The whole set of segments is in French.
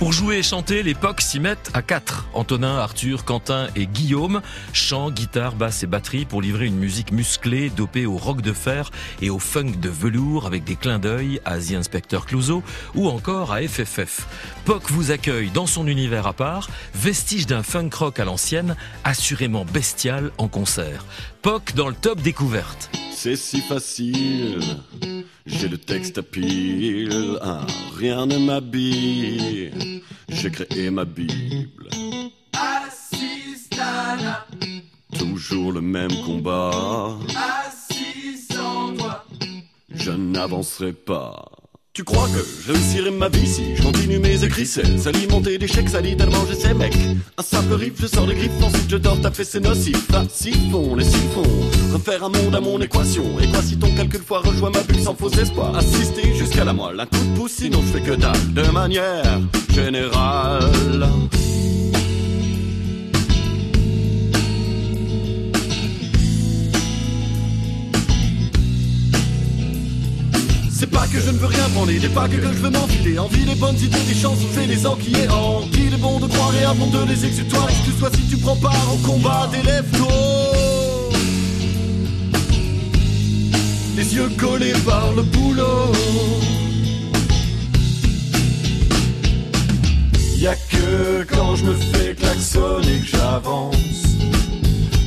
Pour jouer et chanter, les POC s'y mettent à quatre. Antonin, Arthur, Quentin et Guillaume. Chant, guitare, basse et batterie pour livrer une musique musclée, dopée au rock de fer et au funk de velours avec des clins d'œil à The Inspector Clouseau ou encore à FFF. POC vous accueille dans son univers à part, vestige d'un funk rock à l'ancienne, assurément bestial en concert. POC dans le top découverte. C'est si facile, j'ai le texte à pile, hein, rien ne m'habille, j'ai créé ma Bible. Assistana, Toujours le même combat, assis sans toi. je n'avancerai pas. Tu crois que je réussirai ma vie si je continue mes écrits? C'est s'alimenter d'échecs, ça lit tellement je sais mec. Un simple riff, je sors les griffes, ensuite je dors, t'as fait c'est nocif Ah, siphon, les siphons, refaire un monde à mon équation. Et quoi si ton calcul fois rejoint ma bulle sans faux espoir Assister jusqu'à la moelle, un coup de pouce, sinon je fais que dalle. De manière générale que je ne veux rien prendre, des pas que, que je veux m'enfiler. Envie des bonnes idées, des chances, fais les enquillés en Il est bon de croire et abondent les exutoires. Excuse-toi si tu prends part au combat lèvres Les yeux collés par le boulot. Y'a que quand je me fais klaxonner que j'avance.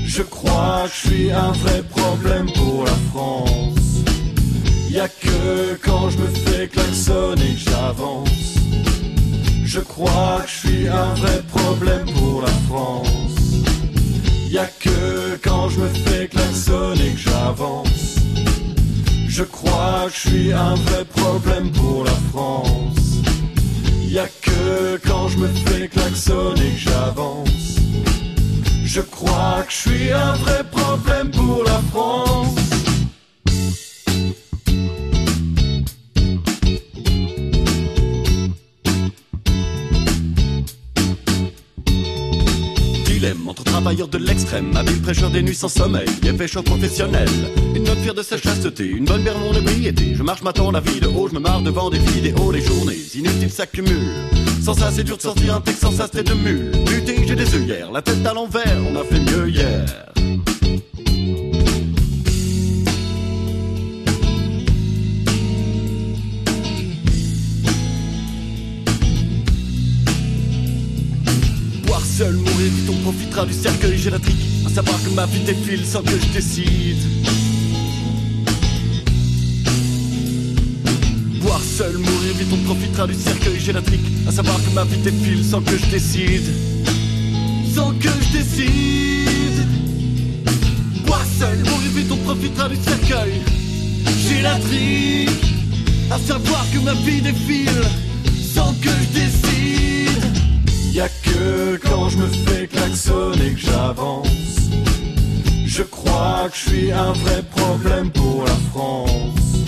Je crois que je suis un vrai problème pour la France Y'a que quand je me fais klaxonner que j'avance. Je crois que je suis un vrai problème pour la France. Y'a que quand je me fais klaxonner que j'avance. Je crois que je suis un vrai problème pour la France. Y'a que quand je me fais klaxonner que j'avance. Je crois que je suis un vrai problème pour la France. Travailleurs de l'extrême, habile prêcheur des nuits sans sommeil, et pêcheur professionnel. Une note fière de sa chasteté, une bonne bière mon ébriété. Je marche m'attends la vie de haut, je me marre devant des vidéos, les journées inutiles s'accumulent. Sans ça, c'est dur de sortir un texte sans ça, de mule. Lutter, j'ai des œillères, la tête à l'envers, on a fait mieux hier. Seul, mourir vite, on profitera du cercueil gélatrique. À savoir que ma vie défile sans que je décide. Boire seul, mourir vite, on profitera du cercueil gélatrique. À savoir que ma vie défile sans que je décide. Sans que je décide. Boire seul, mourir vite, on profitera du cercueil gélatrique. À savoir que ma vie défile sans que je décide. Y'a que quand je me fais klaxonner que j'avance. Je crois que je suis un vrai problème pour la France.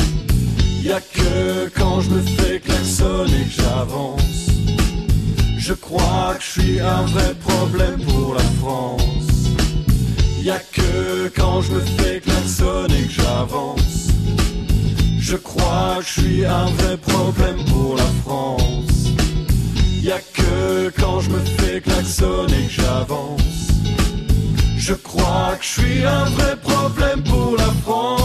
Y'a que quand je me fais klaxonner que j'avance. Je crois que je suis un vrai problème pour la France. Y'a que quand je me fais klaxonner que j'avance. Je crois que je suis un vrai problème pour la France. Y'a que quand je me fais klaxonner que j'avance. Je crois que je suis un vrai problème pour la France.